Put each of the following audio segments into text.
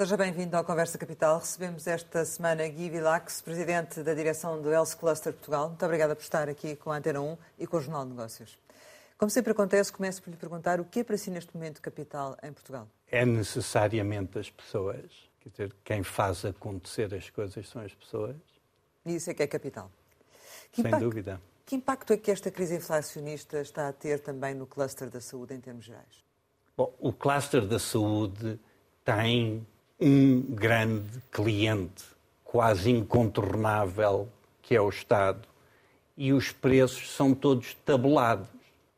Seja bem-vindo ao Conversa Capital. Recebemos esta semana Gui Vilax, presidente da direção do Else Cluster Portugal. Muito obrigada por estar aqui com a Antena 1 e com o Jornal de Negócios. Como sempre acontece, começo por lhe perguntar o que é para si neste momento capital em Portugal? É necessariamente as pessoas. Quer dizer, quem faz acontecer as coisas são as pessoas. E isso é que é capital. Que Sem impacto, dúvida. Que impacto é que esta crise inflacionista está a ter também no cluster da saúde em termos gerais? Bom, o cluster da saúde tem um grande cliente quase incontornável, que é o Estado, e os preços são todos tabulados.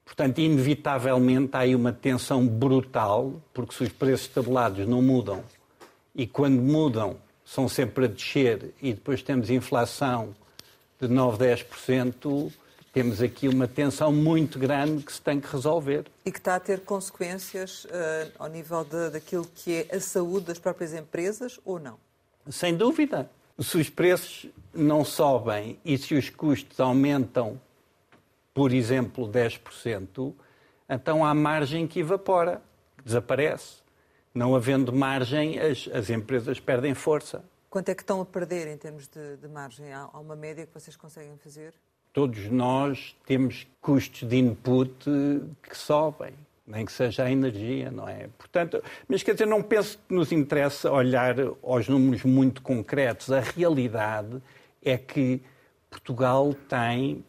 Portanto, inevitavelmente há aí uma tensão brutal, porque se os preços tabulados não mudam e quando mudam são sempre a descer e depois temos inflação de 9, 10%, temos aqui uma tensão muito grande que se tem que resolver. E que está a ter consequências uh, ao nível de, daquilo que é a saúde das próprias empresas ou não? Sem dúvida. Se os preços não sobem e se os custos aumentam, por exemplo, 10%, então há margem que evapora, que desaparece. Não havendo margem, as, as empresas perdem força. Quanto é que estão a perder em termos de, de margem? Há, há uma média que vocês conseguem fazer? Todos nós temos custos de input que sobem, nem que seja a energia, não é? Portanto, mas quer dizer, não penso que nos interessa olhar aos números muito concretos. A realidade é que Portugal tem,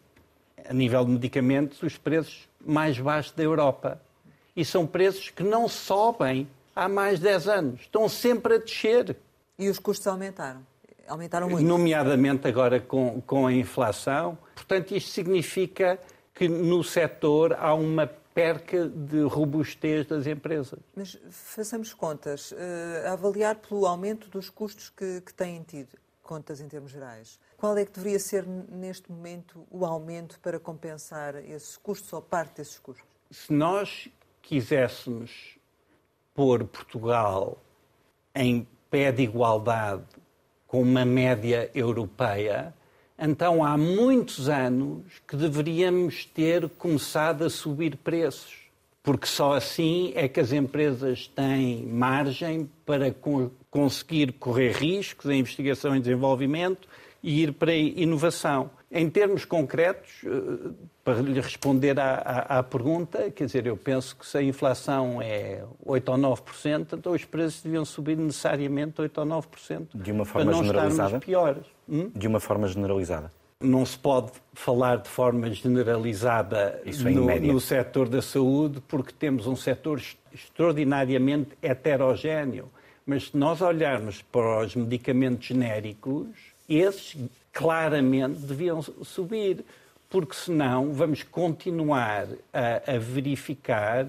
a nível de medicamentos, os preços mais baixos da Europa. E são preços que não sobem há mais de 10 anos. Estão sempre a descer. E os custos aumentaram? Aumentaram muito? Nomeadamente agora com, com a inflação. Portanto, isto significa que no setor há uma perca de robustez das empresas. Mas façamos contas. Uh, avaliar pelo aumento dos custos que, que têm tido, contas em termos gerais, qual é que deveria ser neste momento o aumento para compensar esses custos ou parte desses custos? Se nós quiséssemos pôr Portugal em pé de igualdade com uma média europeia, então há muitos anos que deveríamos ter começado a subir preços, porque só assim é que as empresas têm margem para conseguir correr riscos em investigação e desenvolvimento e ir para a inovação. Em termos concretos, eh, para lhe responder à, à, à, pergunta, quer dizer, eu penso que se a inflação é 8 ou 9%, então os preços deviam subir necessariamente 8 ou 9%. De uma forma para não generalizada? piores. Hum? De uma forma generalizada? Não se pode falar de forma generalizada no, no setor da saúde, porque temos um setor extraordinariamente heterogéneo. Mas se nós olharmos para os medicamentos genéricos, esses claramente deviam subir, porque senão vamos continuar a, a verificar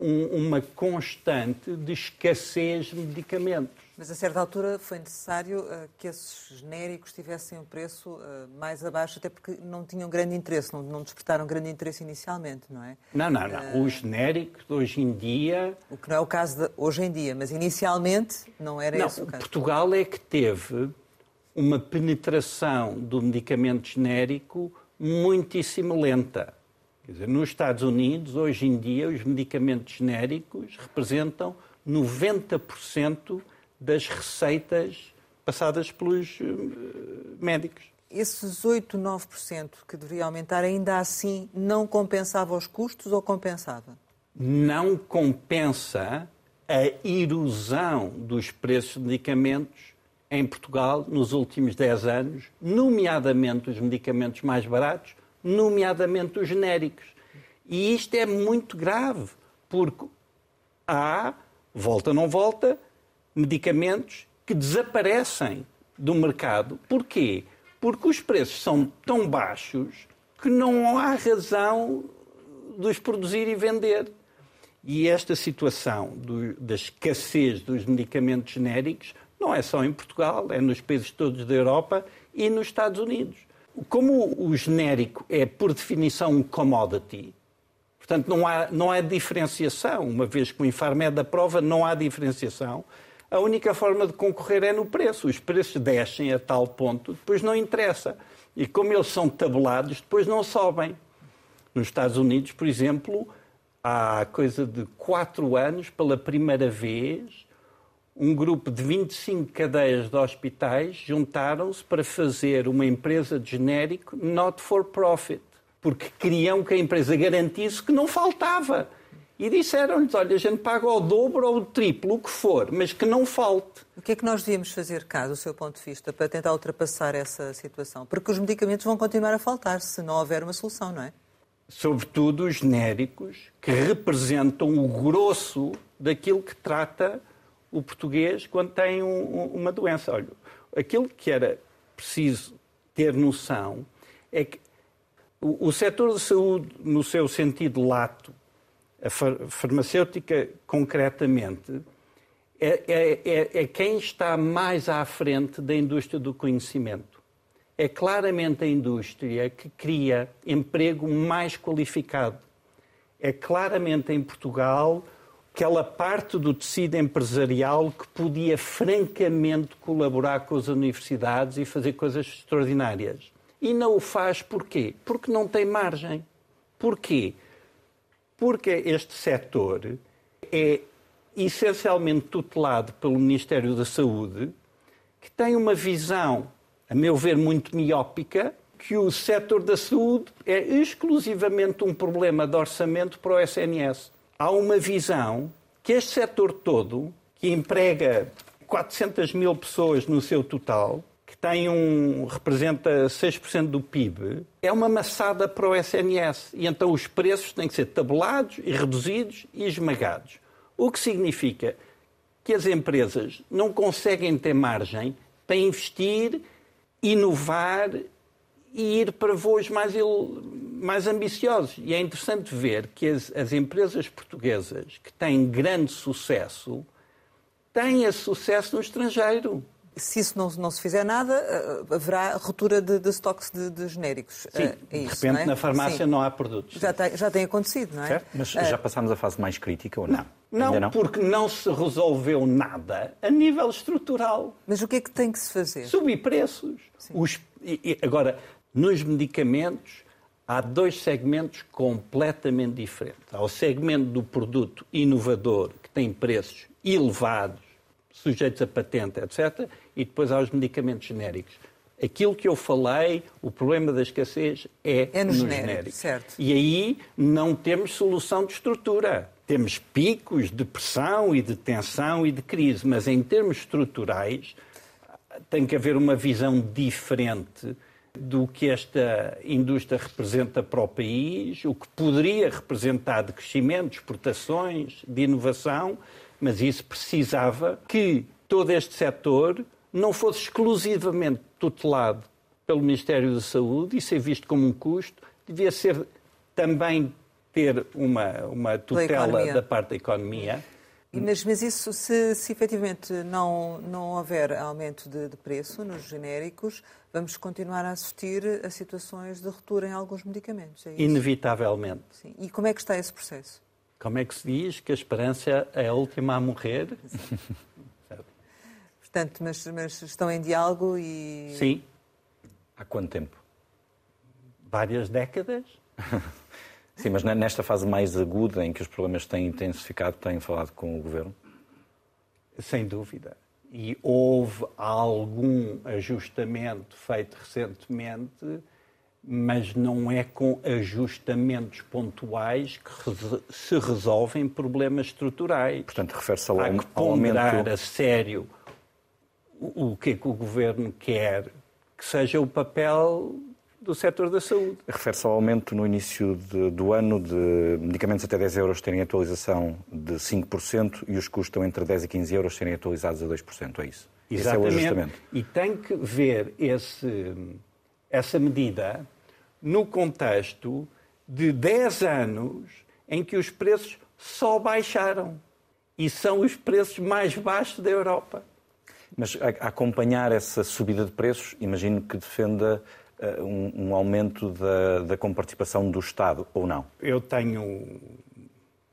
um, uma constante de escassez de medicamentos. Mas a certa altura foi necessário uh, que esses genéricos tivessem um preço uh, mais abaixo, até porque não tinham grande interesse, não, não despertaram grande interesse inicialmente, não é? Não, não, não. Uh, Os genéricos hoje em dia. O que não é o caso de hoje em dia, mas inicialmente não era não, esse o caso. Portugal é que teve uma penetração do medicamento genérico muitíssimo lenta. Quer dizer, nos Estados Unidos, hoje em dia, os medicamentos genéricos representam 90% das receitas passadas pelos eh, médicos. Esses 8, 9% que deveria aumentar, ainda assim, não compensava os custos ou compensava? Não compensa a erosão dos preços de medicamentos em Portugal nos últimos 10 anos, nomeadamente os medicamentos mais baratos, nomeadamente os genéricos. E isto é muito grave, porque há, volta não volta, medicamentos que desaparecem do mercado. Porquê? Porque os preços são tão baixos que não há razão de os produzir e vender. E esta situação do, da escassez dos medicamentos genéricos não é só em Portugal, é nos países todos da Europa e nos Estados Unidos. Como o genérico é, por definição, um commodity, portanto, não há, não há diferenciação, uma vez que o Infarmed da prova, não há diferenciação, a única forma de concorrer é no preço. Os preços descem a tal ponto, depois não interessa. E como eles são tabulados, depois não sobem. Nos Estados Unidos, por exemplo, há coisa de quatro anos, pela primeira vez, um grupo de 25 cadeias de hospitais juntaram-se para fazer uma empresa de genérico not for profit, porque queriam que a empresa garantisse que não faltava. E disseram-lhes, olha, a gente paga o dobro ou o triplo, o que for, mas que não falte. O que é que nós devíamos fazer, cá, do seu ponto de vista, para tentar ultrapassar essa situação? Porque os medicamentos vão continuar a faltar se não houver uma solução, não é? Sobretudo os genéricos, que representam o grosso daquilo que trata o português quando tem um, uma doença. Olha, aquilo que era preciso ter noção é que o, o setor da saúde, no seu sentido lato, a farmacêutica concretamente, é, é, é, é, quem está mais à frente da indústria do conhecimento. É claramente a indústria que cria emprego mais qualificado. É claramente em Portugal aquela parte do tecido empresarial que podia francamente colaborar com as universidades e fazer coisas extraordinárias. E não o faz porquê? Porque não tem margem. Porquê? Porque este setor é essencialmente tutelado pelo Ministério da Saúde, que tem uma visão, a meu ver, muito miópica, que o setor da saúde é exclusivamente um problema de orçamento para o SNS há uma visão que este setor todo, que emprega 400 mil pessoas no seu total, que tem um, representa 6% do PIB, é uma maçada para o SNS. E então os preços têm que ser tabulados e reduzidos e esmagados. O que significa que as empresas não conseguem ter margem para investir, inovar e ir para voos mais, mais ambiciosos. E é interessante ver que as, as empresas portuguesas que têm grande sucesso têm esse sucesso no estrangeiro se isso não, não, se fizer nada, eh, haverá ruptura de, de estoques de, de, genéricos. Sim, é de isso, repente é? na farmácia Sim. não há produtos. Já tem, já tem acontecido, não é? Certo? Mas já eh, passámos a fase mais crítica ou não? Não, não, porque não se resolveu nada a nível estrutural. Mas o que é que tem que se fazer? Subir preços. Os, e, agora, nos medicamentos, há dois segmentos completamente diferentes. Há o segmento do produto inovador, que tem preços elevados, sujeitos a patente, etc. E depois há os medicamentos genéricos. Aquilo que eu falei, o problema da escassez é, é no, no genérico, genérico. Certo. E aí não temos solução de estrutura. Temos picos de pressão e de tensão e de crise, mas em termos estruturais tem que haver uma visão diferente do que esta indústria representa para o país, o que poderia representar de crescimento, de exportações, de inovação, mas isso precisava que todo este setor não fosse exclusivamente tutelado pelo Ministério da Saúde e ser visto como um custo, devia ser também ter uma, uma tutela da, da parte da economia. Mas, mas isso, se, se efetivamente não, não houver aumento de, de, preço nos genéricos, vamos continuar a assistir a situações de ruptura em alguns medicamentos. É Inevitavelmente. Sim. E como é que está esse processo? Como é que se diz que a esperança é a última a morrer? Portanto, mas, mas estão em diálogo e. Sim. Há quanto tempo? Várias décadas. Sim, mas nesta fase mais aguda em que os problemas têm intensificado, têm falado com o Governo? Sem dúvida. E houve algum ajustamento feito recentemente, mas não é com ajustamentos pontuais que se resolvem problemas estruturais. Portanto, refere-se ao, Há que ponderar aumento... a sério o, o que é que o Governo quer que seja o papel do setor da saúde. Refere-se ao aumento no início de, do ano de medicamentos até 10 euros terem atualização de 5% e os custam entre 10 e 15 euros serem atualizados a 2%, é isso? Exatamente. Esse é o ajustamento. E tem que ver esse, essa medida no contexto de 10 anos em que os preços só baixaram. E são os preços mais baixos da Europa. Mas a acompanhar essa subida de preços, imagino que defenda um, um, aumento da, da comparticipação do Estado, ou não? Eu tenho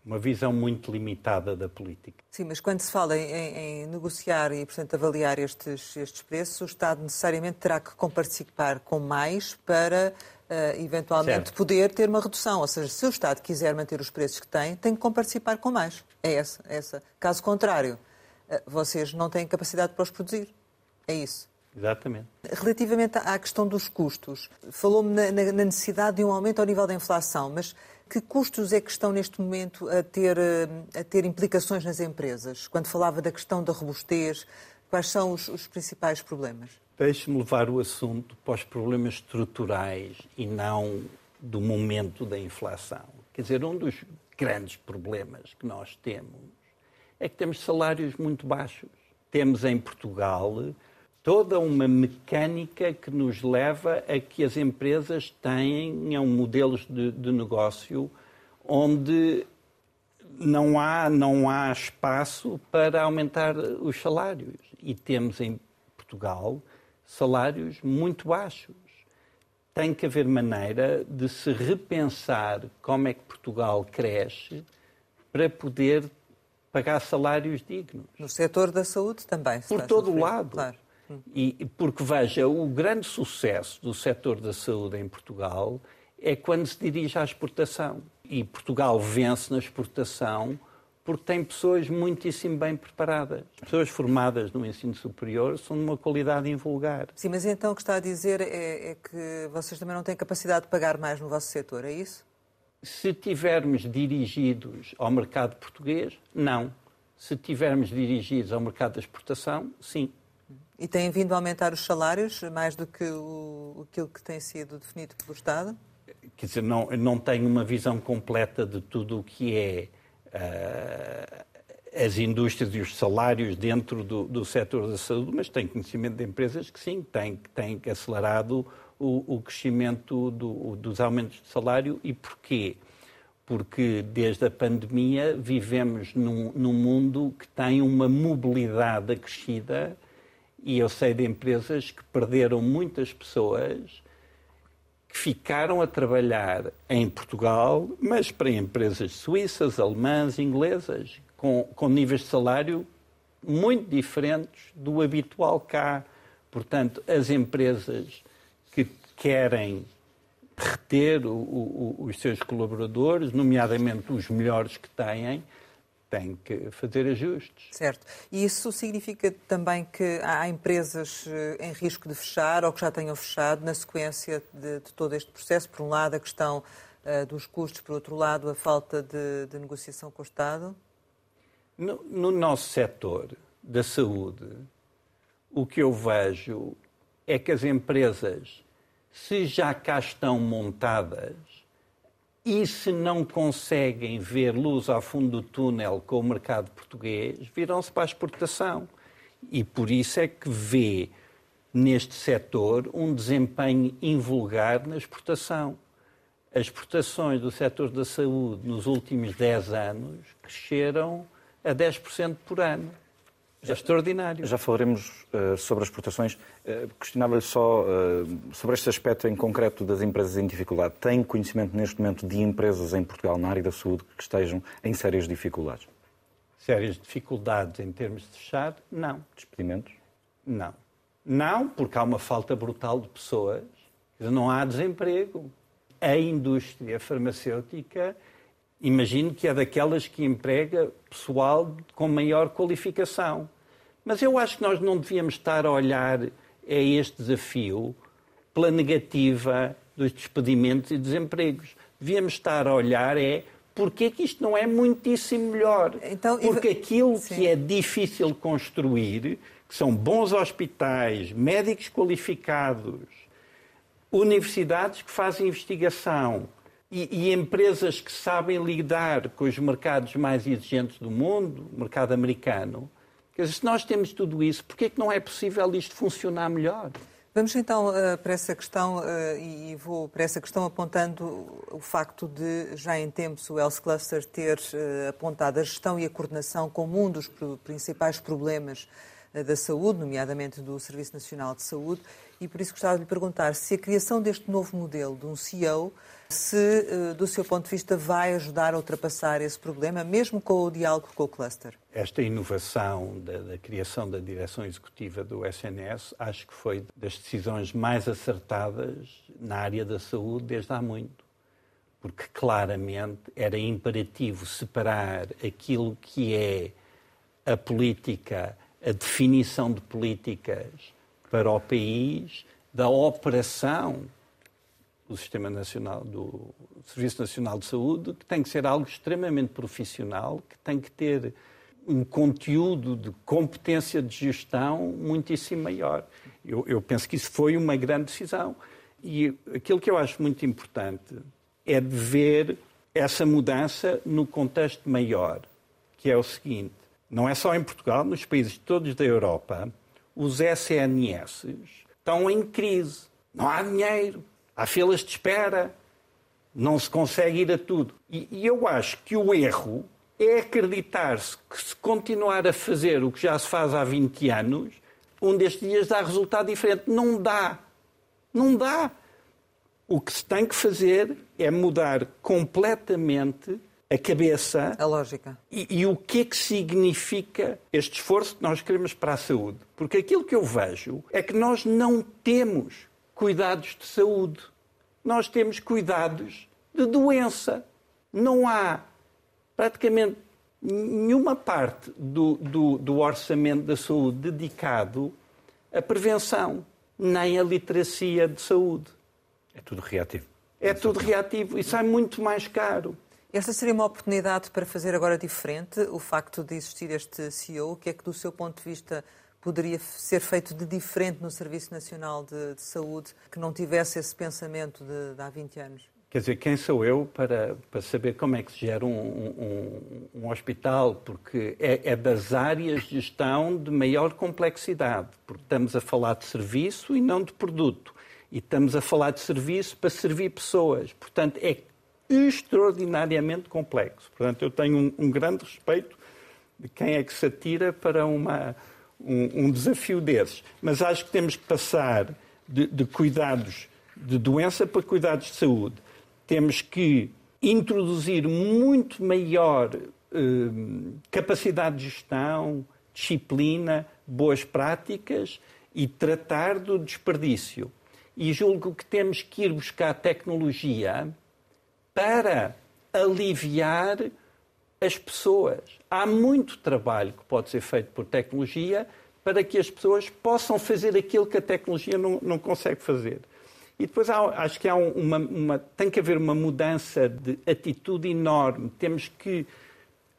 uma visão muito limitada da política. Sim, mas quando se fala em, em, negociar e, portanto, avaliar estes, estes preços, o Estado necessariamente terá que comparticipar com mais para, uh, eventualmente, certo. poder ter uma redução. Ou seja, se o Estado quiser manter os preços que tem, tem que comparticipar com mais. É essa. É essa. Caso contrário, eh, vocês não têm capacidade para os produzir. É isso. Exatamente. Relativamente à questão dos custos, falou-me na, na, necessidade de um aumento ao nível da inflação, mas que custos é que estão neste momento a ter, eh, a ter implicações nas empresas? Quando falava da questão da robustez, quais são os, os principais problemas? Deixe-me levar o assunto para os problemas estruturais e não do momento da inflação. Quer dizer, um dos grandes problemas que nós temos é que temos salários muito baixos. Temos em Portugal toda uma mecânica que nos leva a que as empresas tenham modelos de, de negócio onde não há, não há espaço para aumentar os salários. E temos em Portugal salários muito baixos. Tem que haver maneira de se repensar como é que Portugal cresce para poder pagar salários dignos. No setor da saúde também. Por todo o lado. Claro. E, porque, veja, o grande sucesso do setor da saúde em Portugal é quando se dirige à exportação. E Portugal vence na exportação porque tem pessoas muitíssimo bem preparadas. Pessoas formadas no ensino superior são de uma qualidade invulgar. Sim, mas então o que está a dizer é, é que vocês também não têm capacidade de pagar mais no vosso setor, é isso? Se tivermos dirigidos ao mercado português, não. Se tivermos dirigidos ao mercado da exportação, sim. E têm vindo a aumentar os salários mais do que o, aquilo que tem sido definido pelo Estado? Quer dizer, não, não tenho uma visão completa de tudo o que é uh, as indústrias e os salários dentro do, do setor da saúde, mas tenho conhecimento de empresas que sim, têm, têm acelerado o, o crescimento do, dos aumentos de salário. E porquê? Porque desde a pandemia vivemos num, num mundo que tem uma mobilidade acrescida e eu sei de empresas que perderam muitas pessoas que ficaram a trabalhar em Portugal, mas para empresas suíças, alemãs, inglesas, com, com níveis de salário muito diferentes do habitual cá. Portanto, as empresas que querem reter o, o, os seus colaboradores, nomeadamente os melhores que têm, tem que fazer ajustes. Certo. E isso significa também que há empresas eh, em risco de fechar ou que já tenham fechado na sequência de, de todo este processo? Por um lado, a questão uh, dos custos, por outro lado, a falta de, de negociação com o Estado? No, no nosso setor da saúde, o que eu vejo é que as empresas, se já cá estão montadas, e se não conseguem ver luz ao fundo do túnel com o mercado português, viram-se para a exportação. E por isso é que vê neste setor um desempenho invulgar na exportação. As exportações do setor da saúde nos últimos 10 anos cresceram a 10% por ano. É extraordinário. Já falaremos uh, sobre as exportações. Uh, Questionava-lhe só uh, sobre este aspecto em concreto das empresas em dificuldade. Tem conhecimento neste momento de empresas em Portugal, na área da saúde, que estejam em sérias dificuldades? Sérias dificuldades em termos de fechar? Não. Despedimentos? Não. Não, porque há uma falta brutal de pessoas. Não há desemprego. A indústria farmacêutica imagino que é daquelas que emprega pessoal com maior qualificação. Mas eu acho que nós não devíamos estar a olhar a este desafio pela negativa dos despedimentos e desempregos. Devíamos estar a olhar é porque é que isto não é muitíssimo melhor. Então, Porque aquilo Sim. que é difícil construir, que são bons hospitais, médicos qualificados, universidades que fazem investigação e, e, empresas que sabem lidar com os mercados mais exigentes do mundo, o mercado americano, Quer dizer, se nós temos tudo isso, por que é que não é possível isto funcionar melhor? Vamos então uh, para essa questão uh, e vou para essa questão apontando o facto de já em tempos o Health Cluster ter uh, apontado a gestão e a coordenação como um dos principais problemas da saúde, nomeadamente do Serviço Nacional de Saúde, e por isso gostava de lhe perguntar se a criação deste novo modelo de um CEO se, eh, do seu ponto de vista, vai ajudar a ultrapassar esse problema, mesmo com o diálogo com o cluster? Esta inovação da, da, criação da direção executiva do SNS acho que foi das decisões mais acertadas na área da saúde desde há muito. Porque claramente era imperativo separar aquilo que é a política, a definição de políticas para o país, da operação do Sistema Nacional, do Serviço Nacional de Saúde, que tem que ser algo extremamente profissional, que tem que ter um conteúdo de competência de gestão muitíssimo maior. Eu, eu penso que isso foi uma grande decisão. E aquilo que eu acho muito importante é de ver essa mudança no contexto maior, que é o seguinte: não é só em Portugal, nos países todos da Europa, os SNS estão em crise. Não há dinheiro, há filas de espera, não se consegue ir a tudo. E, e eu acho que o erro é acreditar-se que se continuar a fazer o que já se faz há 20 anos, um destes dias dá resultado diferente. Não dá. Não dá. O que se tem que fazer é mudar completamente a cabeça. A lógica. E, e, o que é que significa este esforço que nós queremos para a saúde? Porque aquilo que eu vejo é que nós não temos cuidados de saúde. Nós temos cuidados de doença. Não há praticamente nenhuma parte do, do, do orçamento da saúde dedicado à prevenção, nem à literacia de saúde. É tudo reativo. É tudo reativo e sai muito mais caro. Esta seria uma oportunidade para fazer agora diferente o facto de existir este CEO? O que é que, do seu ponto de vista, poderia ser feito de diferente no Serviço Nacional de, de Saúde que não tivesse esse pensamento de, de, há 20 anos? Quer dizer, quem sou eu para, para saber como é que se gera um, um, um hospital? Porque é, é, das áreas de gestão de maior complexidade, porque estamos a falar de serviço e não de produto. E estamos a falar de serviço para servir pessoas. Portanto, é extraordinariamente complexo. Portanto, eu tenho um, um grande respeito de quem é que se atira para uma, um, um, desafio desses. Mas acho que temos que passar de, de cuidados de doença para cuidados de saúde. Temos que introduzir muito maior eh, capacidade de gestão, disciplina, boas práticas e tratar do desperdício. E julgo que temos que ir buscar tecnologia para aliviar as pessoas. Há muito trabalho que pode ser feito por tecnologia para que as pessoas possam fazer aquilo que a tecnologia não, não consegue fazer. E depois há, acho que há uma, uma, tem que haver uma mudança de atitude enorme. Temos que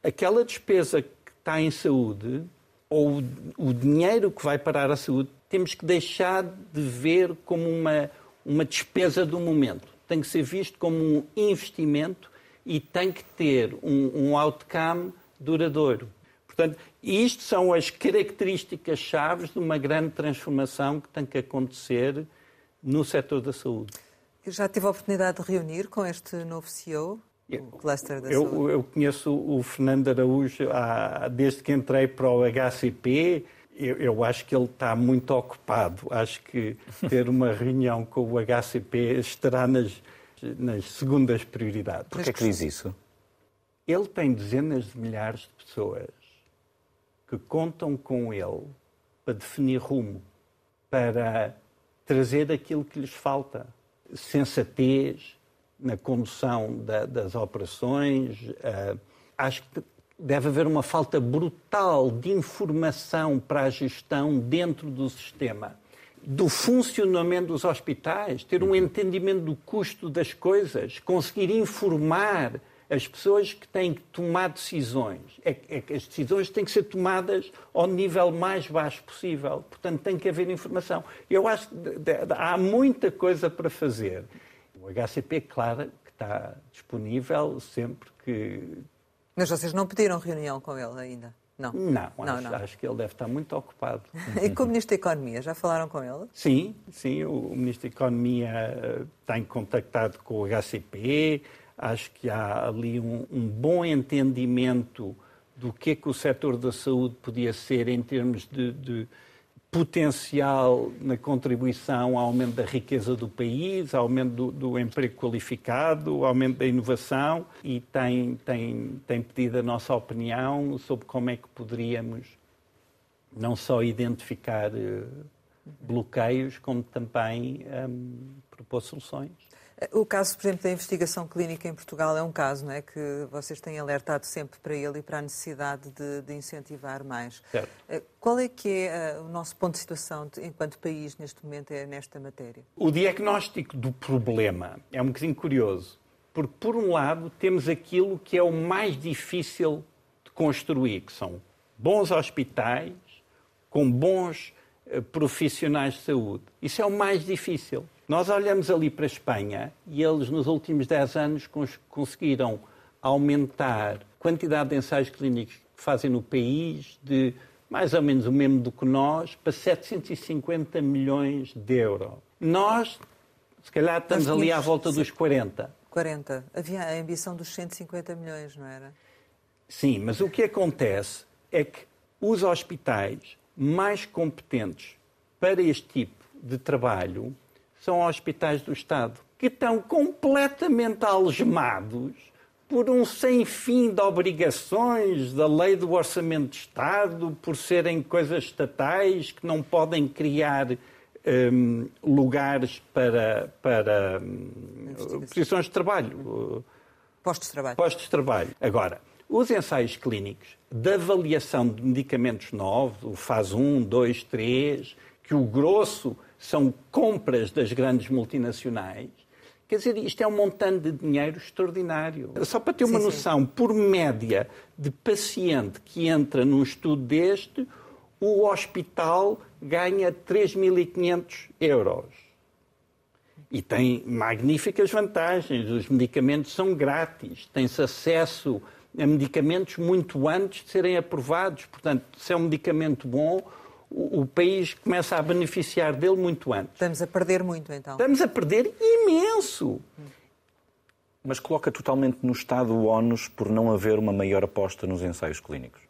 aquela despesa que está em saúde ou o, o dinheiro que vai parar a saúde, temos que deixar de ver como uma, uma despesa do momento tem que ser visto como um investimento e tem que ter um, um outcome duradouro. Portanto, isto são as características chaves de uma grande transformação que tem que acontecer no setor da saúde. Já tive a oportunidade de reunir com este novo CEO, o cluster da eu, saúde? Eu conheço o Fernando Araújo há, desde que entrei para o HCP eu, eu, acho que ele está muito ocupado. Acho que ter uma reunião com o HCP estará nas, nas segundas prioridades. Por que é que diz isso? Ele tem dezenas de milhares de pessoas que contam com ele para definir rumo, para trazer aquilo que lhes falta. Sensatez na condução da, das operações. Uh, acho que deve haver uma falta brutal de informação para a gestão dentro do sistema, do funcionamento dos hospitais, ter um entendimento do custo das coisas, conseguir informar as pessoas que têm que tomar decisões. É, é as decisões têm que ser tomadas ao nível mais baixo possível. Portanto, tem que haver informação. Eu acho que há muita coisa para fazer. O HCP, claro, que está disponível sempre que, mas vocês não pediram reunião com ele ainda? Não. Não, não, acho, não. acho, que ele deve estar muito ocupado. e com o Ministro da Economia, já falaram com ele? Sim, sim, o Ministro da Economia eh, tem contactado com o HCP, acho que há ali um, um bom entendimento do que é que o setor da saúde podia ser em termos de, de potencial na contribuição ao aumento da riqueza do país, ao aumento do, do, emprego qualificado, ao aumento da inovação e tem, tem, tem pedido a nossa opinião sobre como é que poderíamos não só identificar uh, bloqueios, como também um, propor soluções. O caso, por exemplo, da investigação clínica em Portugal é um caso não é, que vocês têm alertado sempre para ele e para a necessidade de, de incentivar mais. Certo. Eh, qual é que é uh, o nosso ponto de situação de, enquanto país neste momento é nesta matéria? O diagnóstico do problema é um bocadinho curioso, porque por um lado temos aquilo que é o mais difícil de construir, que são bons hospitais com bons profissionais de saúde. Isso é o mais difícil. Nós olhamos ali para a Espanha e eles, nos últimos 10 anos, cons conseguiram aumentar a quantidade de ensaios clínicos que fazem no país de mais ou menos o mesmo do que nós, para 750 milhões de euros. Nós, se calhar, estamos ali à volta dos 40. 40. Havia a ambição dos 150 milhões, não era? Sim, mas o que acontece é que os hospitais mais competentes para este tipo de trabalho são hospitais do Estado, que estão completamente algemados por um sem fim de obrigações da lei do orçamento de Estado, por serem coisas estatais que não podem criar um, lugares para, para um, posições de trabalho. Postos de trabalho. Postos de trabalho. Agora, os ensaios clínicos de avaliação de medicamentos novos, o fase 1, 2, 3, que o grosso são compras das grandes multinacionais. Quer dizer, isto é um montante de dinheiro extraordinário. Só para ter uma sim, noção, sim. por média de paciente que entra num estudo deste, o hospital ganha 3.500 euros. E tem magníficas vantagens. Os medicamentos são grátis, tem-se acesso medicamentos muito antes de serem aprovados. Portanto, se é um medicamento bom, o, o, país começa a beneficiar dele muito antes. Estamos a perder muito, então. Estamos a perder imenso. Mas coloca totalmente no Estado o ónus por não haver uma maior aposta nos ensaios clínicos?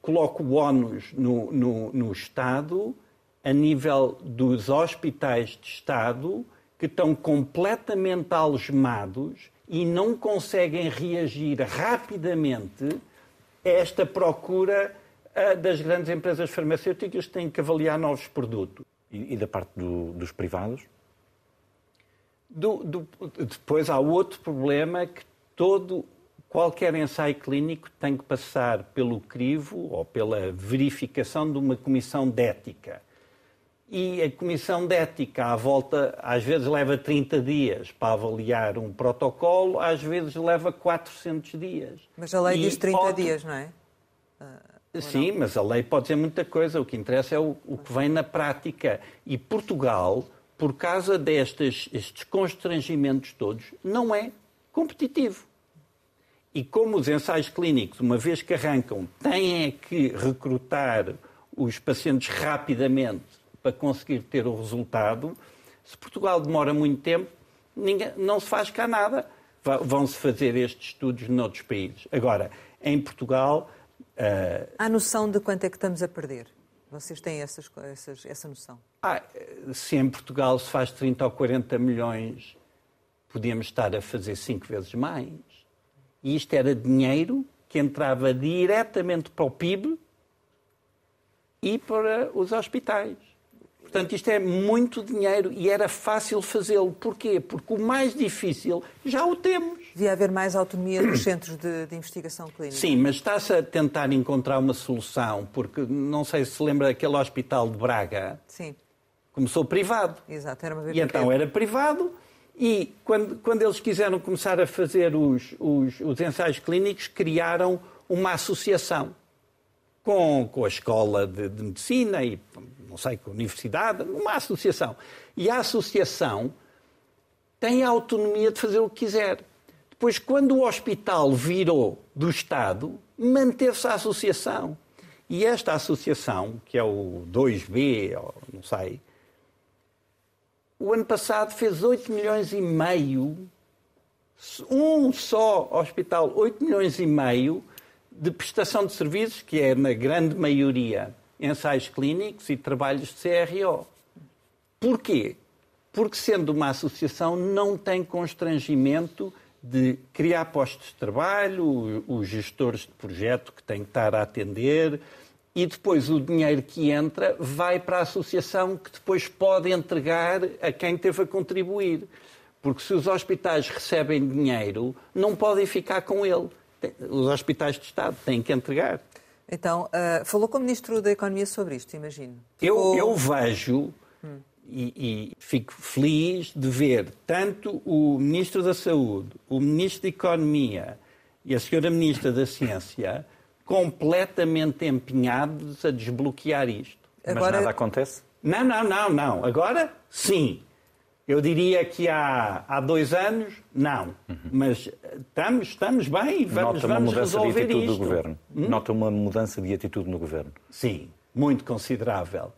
Coloco o ónus no, no, no Estado a nível dos hospitais de Estado que estão completamente algemados e não conseguem reagir rapidamente a esta procura das grandes empresas farmacêuticas que têm que avaliar novos produtos. E, e da parte do, dos privados? Do, do, depois há outro problema que todo, qualquer ensaio clínico tem que passar pelo crivo ou pela verificação de uma comissão de ética. E a comissão de ética, à volta, às vezes leva 30 dias para avaliar um protocolo, às vezes leva 400 dias. Mas a lei e diz 30 outro... dias, não é? Sim, mas a lei pode dizer muita coisa. O que interessa é o, o que vem na prática. E Portugal, por causa destes estes constrangimentos todos, não é competitivo. E como os ensaios clínicos, uma vez que arrancam, têm que recrutar os pacientes rapidamente para conseguir ter o resultado, se Portugal demora muito tempo, ninguém, não se faz cá nada. Vão-se fazer estes estudos noutros países. Agora, em Portugal, Uh... Há noção de quanto é que estamos a perder? Vocês têm essas, essas, essa noção? Ah, se em Portugal se faz 30 ou 40 milhões, podíamos estar a fazer cinco vezes mais. E isto era dinheiro que entrava diretamente para o PIB e para os hospitais. Portanto, isto é muito dinheiro e era fácil fazê-lo. Porquê? Porque o mais difícil já o temos. Devia haver mais autonomia nos centros de, de investigação clínica. Sim, mas está-se a tentar encontrar uma solução, porque não sei se se lembra daquele hospital de Braga. Sim. Começou privado. Exato, era uma E então era privado. E quando, quando eles quiseram começar a fazer os, os, os ensaios clínicos, criaram uma associação com, com a escola de, de medicina e não sei, com a universidade, uma associação. E a associação tem a autonomia de fazer o que quiser. Depois, quando o hospital virou do Estado, manteve-se a associação. E esta associação, que é o 2B, ou não sei, o ano passado fez 8 milhões e meio, um só hospital, 8 milhões e meio de prestação de serviços, que é na grande maioria ensaios clínicos e trabalhos de CRO. Porquê? Porque, sendo uma associação, não tem constrangimento de criar postos de trabalho, os gestores de projeto que têm que estar a atender, e depois o dinheiro que entra vai para a associação que depois pode entregar a quem teve a contribuir. Porque se os hospitais recebem dinheiro, não podem ficar com ele. Os hospitais de Estado têm que entregar. Então, uh, falou com o Ministro da Economia sobre isto, imagino. Eu, eu vejo hum. e, e, fico feliz de ver tanto o Ministro da Saúde, o Ministro da Economia e a Senhora Ministra da Ciência completamente empenhados a desbloquear isto. Agora... Mas nada acontece? Não, não, não, não. Agora, sim. Eu diria que há, há dois anos, não. Uhum. Mas estamos, estamos bem e vamos, Nota uma vamos resolver de atitude isto. Hum? Nota uma mudança de atitude no Governo. Sim, muito considerável.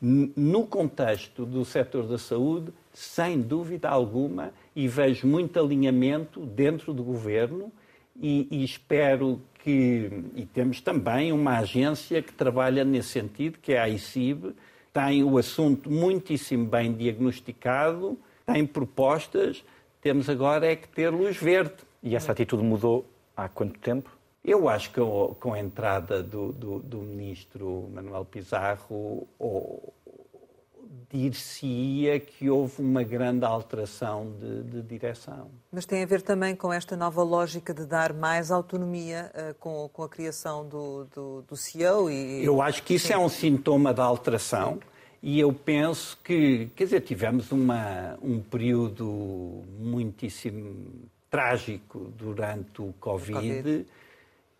No contexto do setor da saúde, sem dúvida alguma, e vejo muito alinhamento dentro do Governo e, e espero que... E temos também uma agência que trabalha nesse sentido, que é a ICIB, tem o assunto muitíssimo bem diagnosticado, tem propostas, temos agora é que ter luz verde. E essa atitude mudou há quanto tempo? Eu acho que com a entrada do, do, do ministro Manuel Pizarro, dir-se-ia que houve uma grande alteração de, de, direção. Mas tem a ver também com esta nova lógica de dar mais autonomia uh, com, com, a criação do, do, do CEO? E... Eu acho que isso Sim. é um sintoma da alteração e eu penso que, quer dizer, tivemos uma, um período muitíssimo trágico durante o COVID. COVID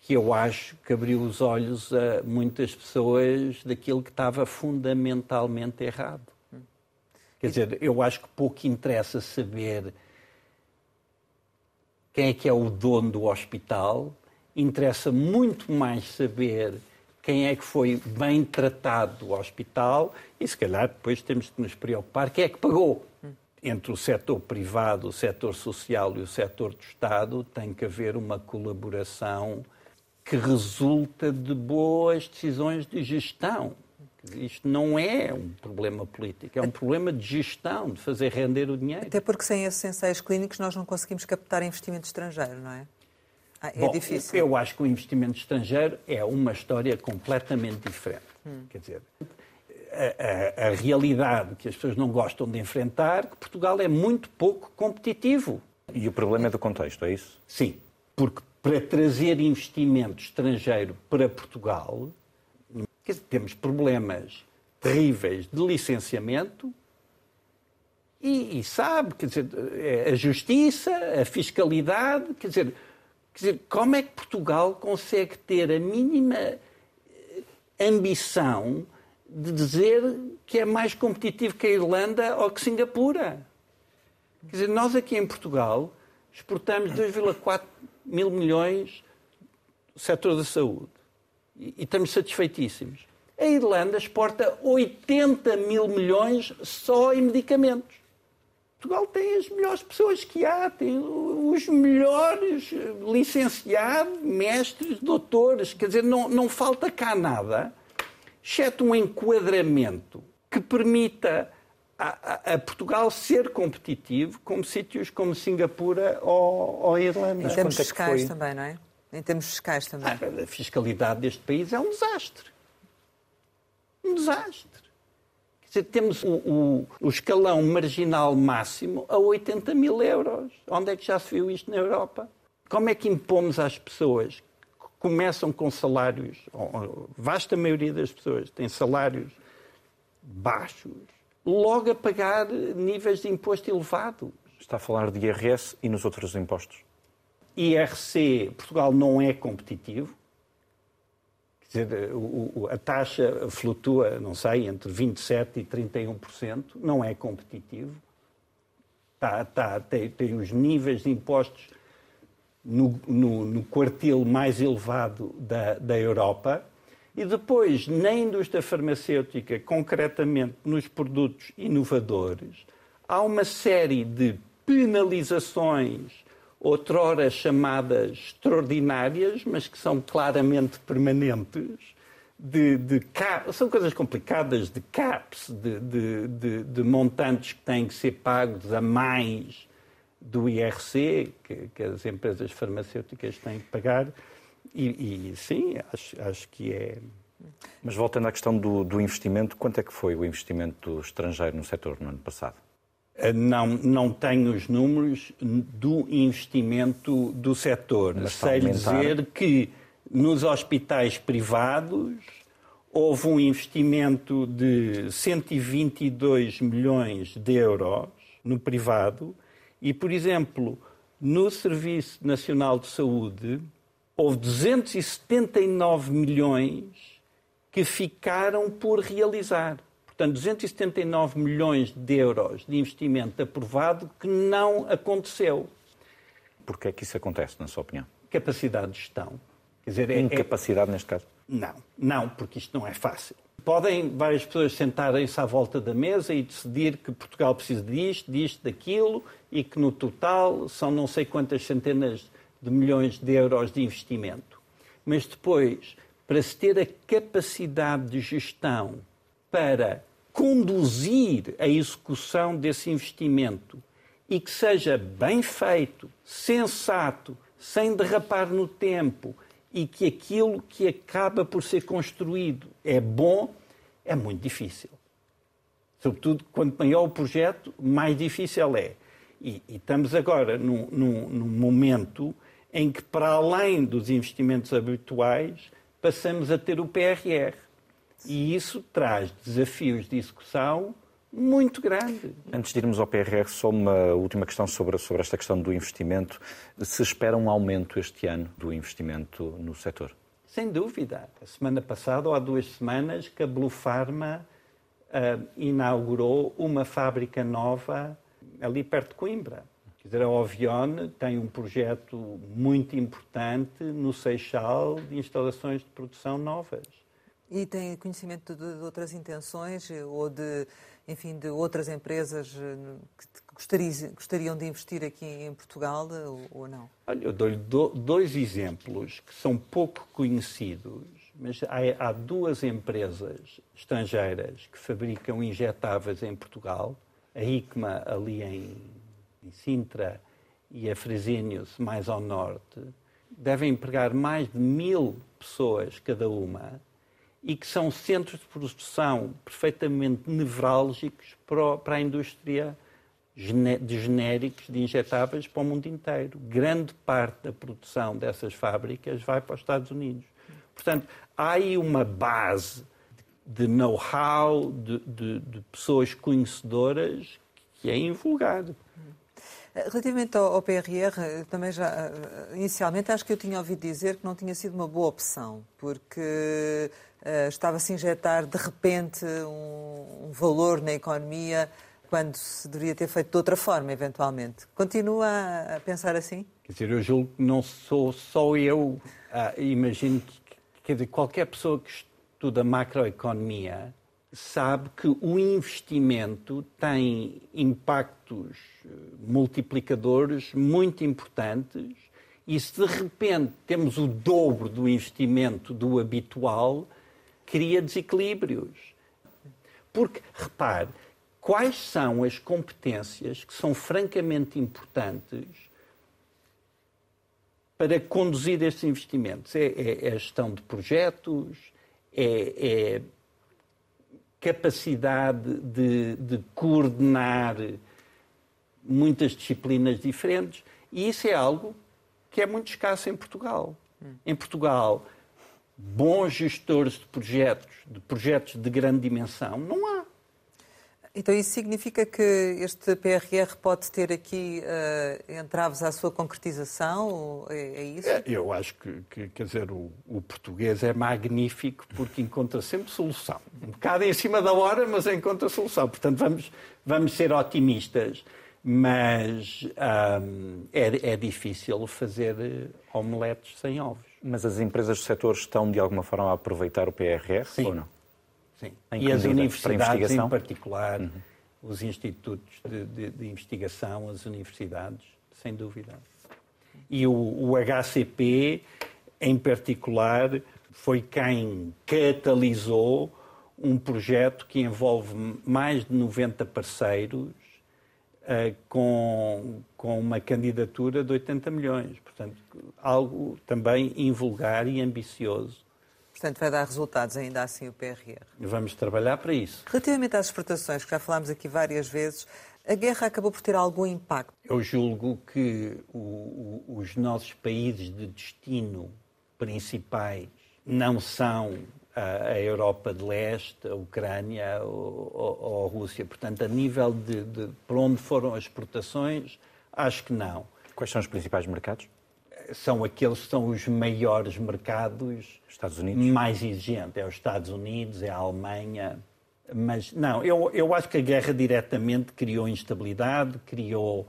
que eu acho que abriu os olhos a muitas pessoas daquilo que estava fundamentalmente errado. Quer dizer, eu acho que pouco interessa saber quem é que é o dono do hospital, interessa muito mais saber quem é que foi bem tratado do hospital e, se calhar, depois temos de nos preocupar quem é que pagou. Entre o setor privado, o setor social e o setor do Estado tem que haver uma colaboração que resulta de boas decisões de gestão. Isto não é um problema político, é um problema de gestão, de fazer render o dinheiro. Até porque sem esses ensaios clínicos nós não conseguimos captar investimento estrangeiro, não é? Ah, é Bom, difícil. Eu acho que o investimento estrangeiro é uma história completamente diferente. Hum. Quer dizer, a, a, a, realidade que as pessoas não gostam de enfrentar, que Portugal é muito pouco competitivo. E o problema é do contexto, é isso? Sim, porque para trazer investimento estrangeiro para Portugal, dizer, temos problemas terríveis de licenciamento e, e, sabe, quer dizer, é a justiça, a fiscalidade, quer dizer, quer dizer, como é que Portugal consegue ter a mínima eh, ambição de dizer que é mais competitivo que a Irlanda ou que Singapura? Quer dizer, nós aqui em Portugal exportamos 2,4 mil milhões do setor da saúde e, e estamos satisfeitíssimos. A Irlanda exporta 80 mil milhões só em medicamentos. Portugal tem as melhores pessoas que há, tem os melhores licenciados, mestres, doutores. Quer dizer, não, não falta cá nada, exceto um enquadramento que permita a, a, Portugal ser competitivo como sítios como Singapura ou, ou Irlanda. Em termos é fiscais também, não é? Em termos fiscais também. Ah, a fiscalidade deste país é um desastre. Um desastre. Quer dizer, temos o, o, o, escalão marginal máximo a 80 mil euros. Onde é que já se viu isto na Europa? Como é que impomos às pessoas que começam com salários, a vasta maioria das pessoas tem salários baixos, logo a pagar níveis de imposto elevado. Está a falar de IRS e nos outros impostos? IRC, Portugal não é competitivo. Quer dizer, a taxa flutua, não sei, entre 27% e 31%, não é competitivo. Está, está, tem, tem os níveis de impostos no, no, no quartil mais elevado da, da Europa e depois, na indústria farmacêutica, concretamente nos produtos inovadores, há uma série de penalizações, outrora chamadas extraordinárias, mas que são claramente permanentes, de, de cap, são coisas complicadas, de caps, de, de, de, montantes que têm que ser pagos a mais do IRC, que, que as empresas farmacêuticas têm que pagar. E, e sim, acho, acho que é. Mas voltando à questão do, do, investimento, quanto é que foi o investimento estrangeiro no setor no ano passado? Eh, não, não tenho os números do investimento do setor. Mas Sei dizer que nos hospitais privados houve um investimento de 122 milhões de euros no privado e, por exemplo, no Serviço Nacional de Saúde houve 279 milhões que ficaram por realizar. Portanto, 279 milhões de euros de investimento aprovado que não aconteceu. Porquê é que isso acontece, na sua opinião? Capacidade de gestão. Quer dizer, é, Incapacidade é... neste caso? Não, não, porque isto não é fácil. Podem várias pessoas sentarem-se à volta da mesa e decidir que Portugal precisa disto, disto, daquilo e que no total são não sei quantas centenas de milhões de euros de investimento. Mas depois, para se ter a capacidade de gestão para conduzir a execução desse investimento e que seja bem feito, sensato, sem derrapar no tempo e que aquilo que acaba por ser construído é bom, é muito difícil. Sobretudo, quanto maior o projeto, mais difícil é. E, e estamos agora num, num, num momento em que, para além dos investimentos habituais, passamos a ter o PRR. E isso traz desafios de execução muito grandes. Antes de irmos ao PRR, só uma última questão sobre, sobre esta questão do investimento. Se espera um aumento este ano do investimento no setor? Sem dúvida. A semana passada, ou há duas semanas, que a Blue Pharma uh, inaugurou uma fábrica nova ali perto de Coimbra. Quer dizer, a Ovion tem um projeto muito importante no Seixal de instalações de produção novas. E tem conhecimento de, de outras intenções ou de, enfim, de outras empresas eh, que gostariam, gostariam de investir aqui em Portugal ou, ou não? Olha, eu dou-lhe do, dois exemplos que são pouco conhecidos, mas há, há duas empresas estrangeiras que fabricam injetáveis em Portugal, a ICMA ali em, em Sintra e a Fresenius mais ao norte, devem empregar mais de mil pessoas cada uma e que são centros de produção perfeitamente nevrálgicos para a indústria de genéricos, de injetáveis para o mundo inteiro. Grande parte da produção dessas fábricas vai para os Estados Unidos. Portanto, há aí uma base de know-how, de, de, de, pessoas conhecedoras que é invulgado. Relativamente ao, ao PRR, também já, inicialmente, acho que eu tinha ouvido dizer que não tinha sido uma boa opção, porque estava-se a injetar de repente um, um, valor na economia quando se deveria ter feito de outra forma, eventualmente. Continua a pensar assim? Quer dizer, eu julgo que não sou só eu. Ah, imagino que quer dizer, qualquer pessoa que estuda macroeconomia sabe que o investimento tem impactos eh, multiplicadores muito importantes e se de repente temos o dobro do investimento do habitual, cria desequilíbrios. Porque, repare, quais são as competências que são francamente importantes para conduzir estes investimentos? É, é, é a gestão de projetos, é, é capacidade de, de, coordenar muitas disciplinas diferentes, e isso é algo que é muito escasso em Portugal. Hum. Em Portugal, bons gestores de projetos, de projetos de grande dimensão, não há. Então isso significa que este PRR pode ter aqui uh, entraves à sua concretização? É, é isso? É, eu acho que, que, quer dizer, o, o, português é magnífico porque encontra sempre solução. Um bocado em cima da hora, mas encontra solução. Portanto, vamos, vamos ser otimistas. Mas um, é, é difícil fazer omeletes sem ovos. Mas as empresas do setor estão, de alguma forma, a aproveitar o PRR Sim. ou não? Sim. Em e as universidades, em particular, uhum. os institutos de, de, de, investigação, as universidades, sem dúvida. E o, o HCP, em particular, foi quem catalisou um projeto que envolve mais de 90 parceiros uh, com, com uma candidatura de 80 milhões. Portanto, algo também invulgar e ambicioso Portanto, vai dar resultados ainda assim o PRR. Vamos trabalhar para isso. Relativamente às exportações, que já falámos aqui várias vezes, A guerra acabou por ter algum impacto? Eu julgo que o, o, os nossos países de destino principais não são a, Europa de Leste, a Ucrânia ou, a Rússia. Portanto, a nível de, de por onde foram as exportações, acho que não. Quais são os principais mercados? São aqueles que são os maiores mercados Estados Unidos. mais exigentes. É os Estados Unidos, é a Alemanha. Mas não, eu, eu acho que a guerra diretamente criou instabilidade, criou,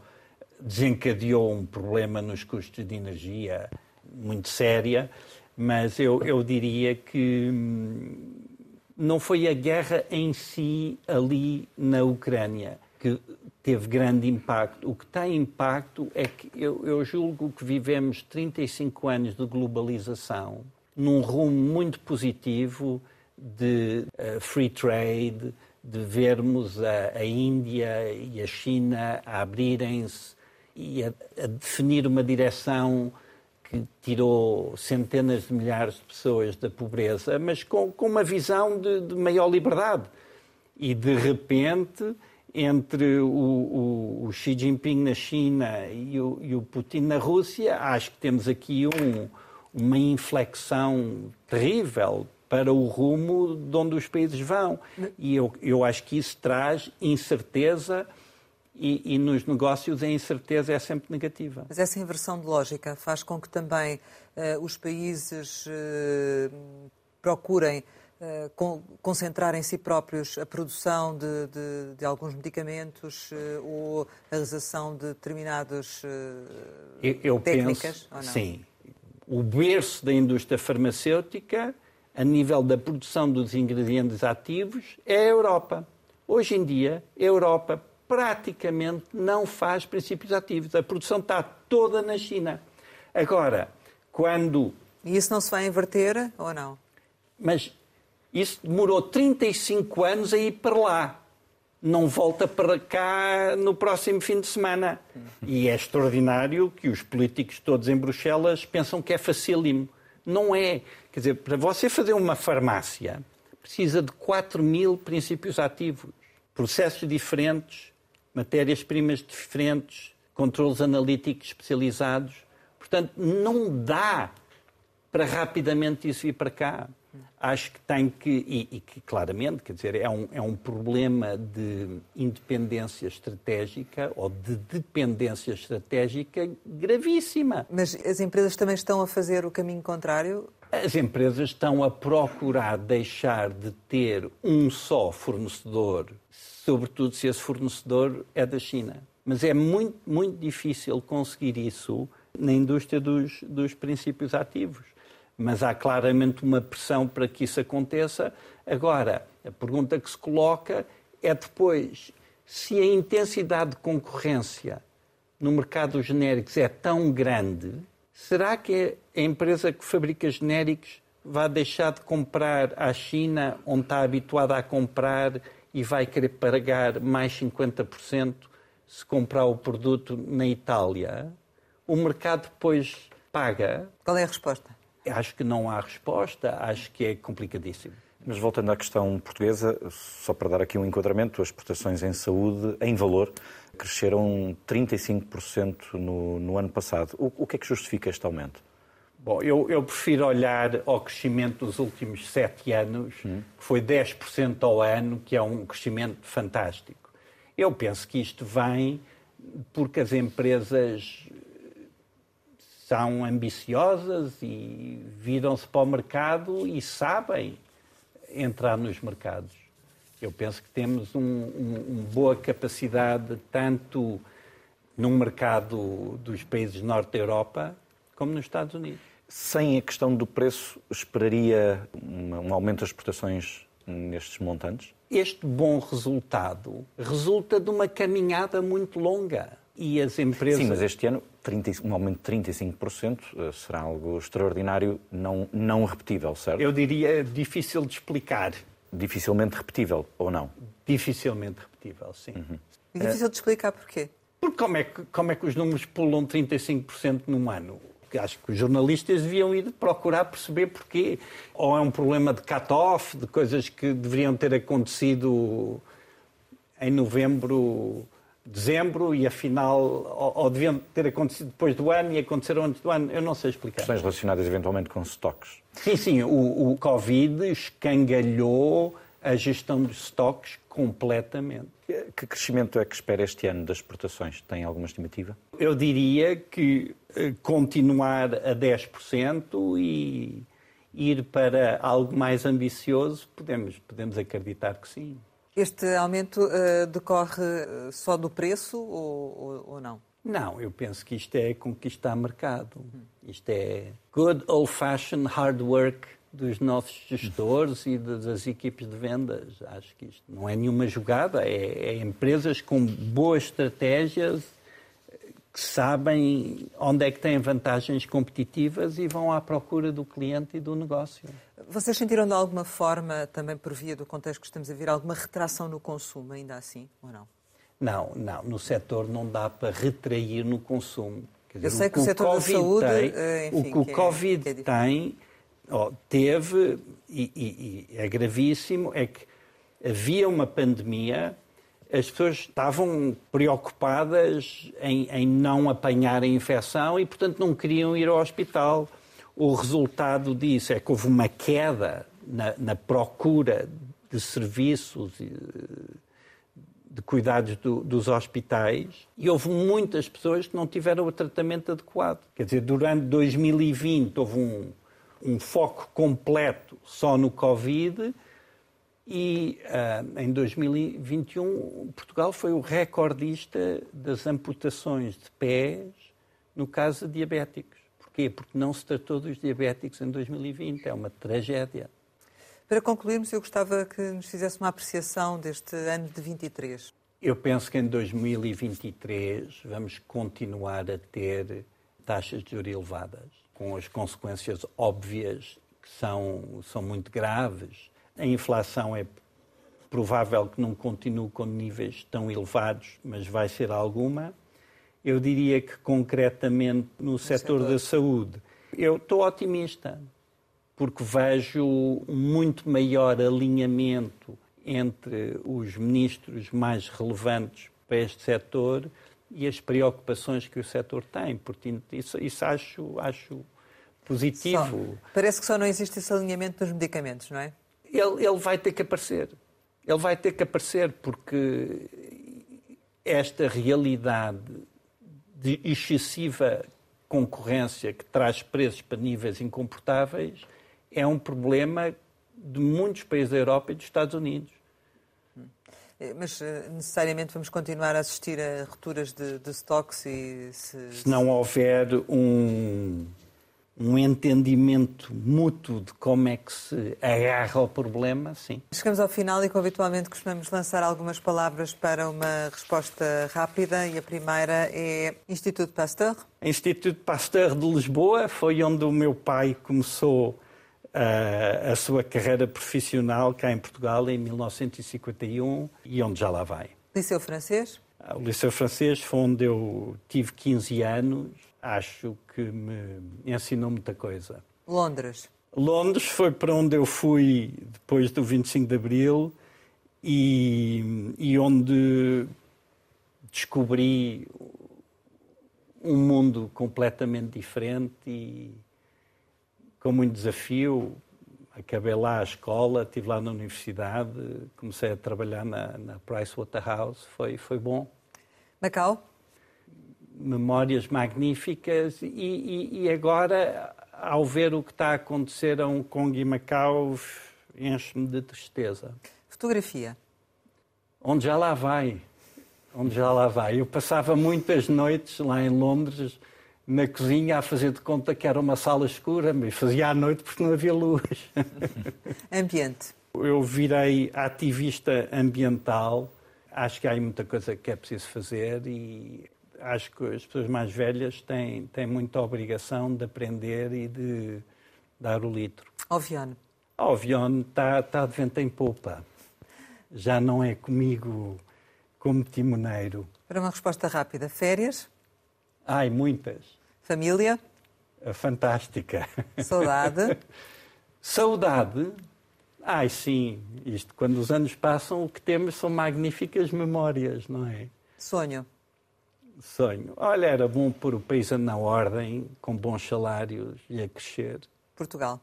desencadeou um problema nos custos de energia muito séria mas eu, eu diria que hum, não foi a guerra em si ali na Ucrânia que teve grande impacto. O que tem impacto é que eu, eu julgo que vivemos 35 anos de globalização num rumo muito positivo de uh, free trade, de vermos a, a, Índia e a China a abrirem-se e a, a definir uma direção que tirou centenas de milhares de pessoas da pobreza, mas com, com uma visão de, de, maior liberdade. E, de repente, entre o, o, o Xi Jinping na China e o, e o, Putin na Rússia, acho que temos aqui um, uma inflexão terrível para o rumo de onde os países vão. E eu, eu acho que isso traz incerteza e, e, nos negócios a incerteza é sempre negativa. Mas essa inversão de lógica faz com que também uh, os países uh, procurem uh, con concentrar em si próprios a produção de, de, de alguns medicamentos ou a realização de determinadas eu, eu técnicas? Penso, sim. O berço da indústria farmacêutica, a nível da produção dos ingredientes ativos, é a Europa. Hoje em dia, a Europa praticamente não faz princípios ativos. A produção está toda na China. Agora, quando. E isso não se vai inverter ou não? Mas isso demorou 35 anos a ir para lá. Não volta para cá no próximo fim de semana. E é extraordinário que os políticos todos em Bruxelas pensam que é facílimo. Não é. Quer dizer, para você fazer uma farmácia, precisa de 4 mil princípios ativos, processos diferentes, matérias-primas diferentes, controles analíticos especializados. Portanto, não dá para rapidamente isso vir para cá. Acho que tem que, e, e, que claramente, quer dizer, é um, é um problema de independência estratégica ou de dependência estratégica gravíssima. Mas as empresas também estão a fazer o caminho contrário? As empresas estão a procurar deixar de ter um só fornecedor sobretudo se esse fornecedor é da China. Mas é muito, muito difícil conseguir isso na indústria dos, dos princípios ativos. Mas há claramente uma pressão para que isso aconteça. Agora, a pergunta que se coloca é depois se a intensidade de concorrência no mercado dos genéricos é tão grande, será que a empresa que fabrica genéricos vai deixar de comprar à China, onde está habituada a comprar e vai querer pagar mais 50% se comprar o produto na Itália, o mercado depois paga. Qual é a resposta? Acho que não há resposta, acho que é complicadíssimo. Mas voltando à questão portuguesa, só para dar aqui um enquadramento, as exportações em saúde, em valor, cresceram 35% no, no ano passado. O, o que é que justifica este aumento? Bom, eu, eu, prefiro olhar ao crescimento dos últimos sete anos, hum. que foi 10% ao ano, que é um crescimento fantástico. Eu penso que isto vem porque as empresas são ambiciosas e viram-se para o mercado e sabem entrar nos mercados. Eu penso que temos uma um, um boa capacidade, tanto no mercado dos países norte da Europa, como nos Estados Unidos. Sem a questão do preço, esperaria um aumento das exportações nestes montantes? Este bom resultado resulta de uma caminhada muito longa. E as empresas. Sim, mas este ano 30, um aumento de 35% eh, será algo extraordinário, não, não repetível, certo? Eu diria difícil de explicar. Dificilmente repetível, ou não? Dificilmente repetível, sim. Uhum. Difícil de explicar porquê? Porque como é que, como é que os números pulam 35% num ano? Acho que os jornalistas deviam ir procurar perceber porquê. Ou é um problema de cut-off, de coisas que deveriam ter acontecido em novembro dezembro e afinal, ou, ou deviam ter acontecido depois do ano e aconteceram antes do ano, eu não sei explicar. Questões relacionadas eventualmente com stocks. Sim, sim, o, o Covid escangalhou a gestão dos estoques completamente. Que crescimento é que espera este ano das exportações? Tem alguma estimativa? Eu diria que eh, continuar a 10% e ir para algo mais ambicioso, podemos, podemos acreditar que sim. Este aumento uh, decorre eh, só do preço ou, ou, ou, não? Não, eu penso que isto é conquistar mercado. Isto é good old-fashioned hard work dos nossos gestores e das equipes de vendas. Acho que isto não é nenhuma jogada, é, é empresas com boas estratégias que sabem onde é que têm vantagens competitivas e vão à procura do cliente e do negócio. Vocês sentiram de alguma forma, também por via do contexto que estamos a vir, alguma retração no consumo, ainda assim, ou não? Não, não. No setor não dá para retrair no consumo. Dizer, Eu sei que o, o setor COVID da saúde, tem, eh, enfim, o que o Covid é, é tem, oh, teve, e, e, e é gravíssimo, é que havia uma pandemia as pessoas estavam preocupadas em, em, não apanhar a infecção e, portanto, não queriam ir ao hospital. O resultado disso é que houve uma queda na, na procura de serviços de cuidados do, dos hospitais e houve muitas pessoas que não tiveram o tratamento adequado. Quer dizer, durante 2020 houve um, um foco completo só no Covid e uh, em 2021, Portugal foi o recordista das amputações de pés no caso de diabéticos. Porquê? Porque não se tratou dos diabéticos em 2020. É uma tragédia. Para concluirmos, eu gostava que nos fizesse uma apreciação deste ano de 23. Eu penso que em 2023 vamos continuar a ter taxas de juros elevadas, com as consequências óbvias que são, são muito graves a inflação é provável que não continue com níveis tão elevados, mas vai ser alguma. Eu diria que, concretamente, no, no setor, setor da saúde, eu estou otimista, porque vejo muito maior alinhamento entre os ministros mais relevantes para este setor e as preocupações que o setor tem. Portanto, isso, isso acho, acho positivo. Só, parece que só não existe esse alinhamento nos medicamentos, não é? ele, ele vai ter que aparecer. Ele vai ter que aparecer porque esta realidade de excessiva concorrência que traz preços para níveis incomportáveis é um problema de muitos países da Europa e dos Estados Unidos. Mas eh, necessariamente vamos continuar a assistir a rupturas de, de stocks e se... se não houver um um entendimento mútuo de como é que se agarra ao problema, sim. Chegamos ao final e, como habitualmente, costumamos lançar algumas palavras para uma resposta rápida e a primeira é Instituto Pasteur. Instituto Pasteur de Lisboa foi onde o meu pai começou uh, a sua carreira profissional cá em Portugal em 1951 e onde já lá vai. Liceu Francês? O Liceu Francês foi onde eu tive 15 anos acho que me ensinou muita coisa. Londres. Londres foi para onde eu fui depois do 25 de Abril e, e onde descobri um mundo completamente diferente e com muito desafio. Acabei lá a escola, estive lá na universidade, comecei a trabalhar na, na Pricewaterhouse, foi, foi bom. Macau? memórias magníficas e, e, e, agora, ao ver o que está a acontecer a Hong Kong e Macau, enche-me de tristeza. Fotografia? Onde já lá vai. Onde já lá vai. Eu passava muitas noites lá em Londres, na cozinha, a fazer de conta que era uma sala escura, mas fazia à noite porque não havia luz. Ambiente? Eu virei ativista ambiental. Acho que há muita coisa que é preciso fazer e acho que as pessoas mais velhas têm, têm muita obrigação de aprender e de dar o litro. Oviano. Oviano está tá de vento em popa. Já não é comigo como timoneiro. Para uma resposta rápida, férias? Ai, muitas. Família? Fantástica. Saudade? Saudade? Ai, sim. Isto, quando os anos passam, o que temos são magníficas memórias, não é? Sonho? Sonho. Olha, era bom pôr o país na ordem, com bons salários e a crescer. Portugal?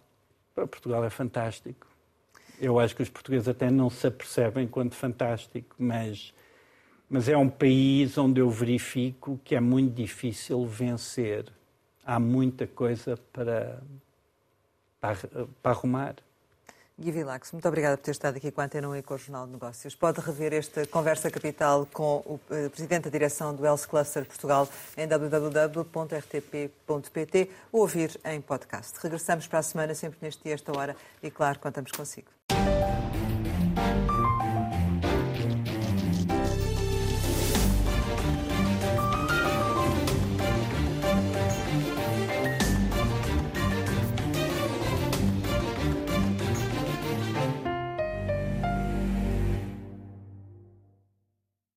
Para Portugal é fantástico. Eu acho que os portugueses até não se apercebem quanto fantástico, mas, mas é um país onde eu verifico que é muito difícil vencer. Há muita coisa para, para, para arrumar. Gui Vilax, muito obrigada por ter estado aqui com a Antena 1 e com o Jornal de Negócios. Pode rever esta conversa capital com o eh, Presidente da Direção do Else Cluster Portugal em www.rtp.pt ou ouvir em podcast. Regressamos para a semana, sempre neste dia, esta hora, e claro, contamos consigo.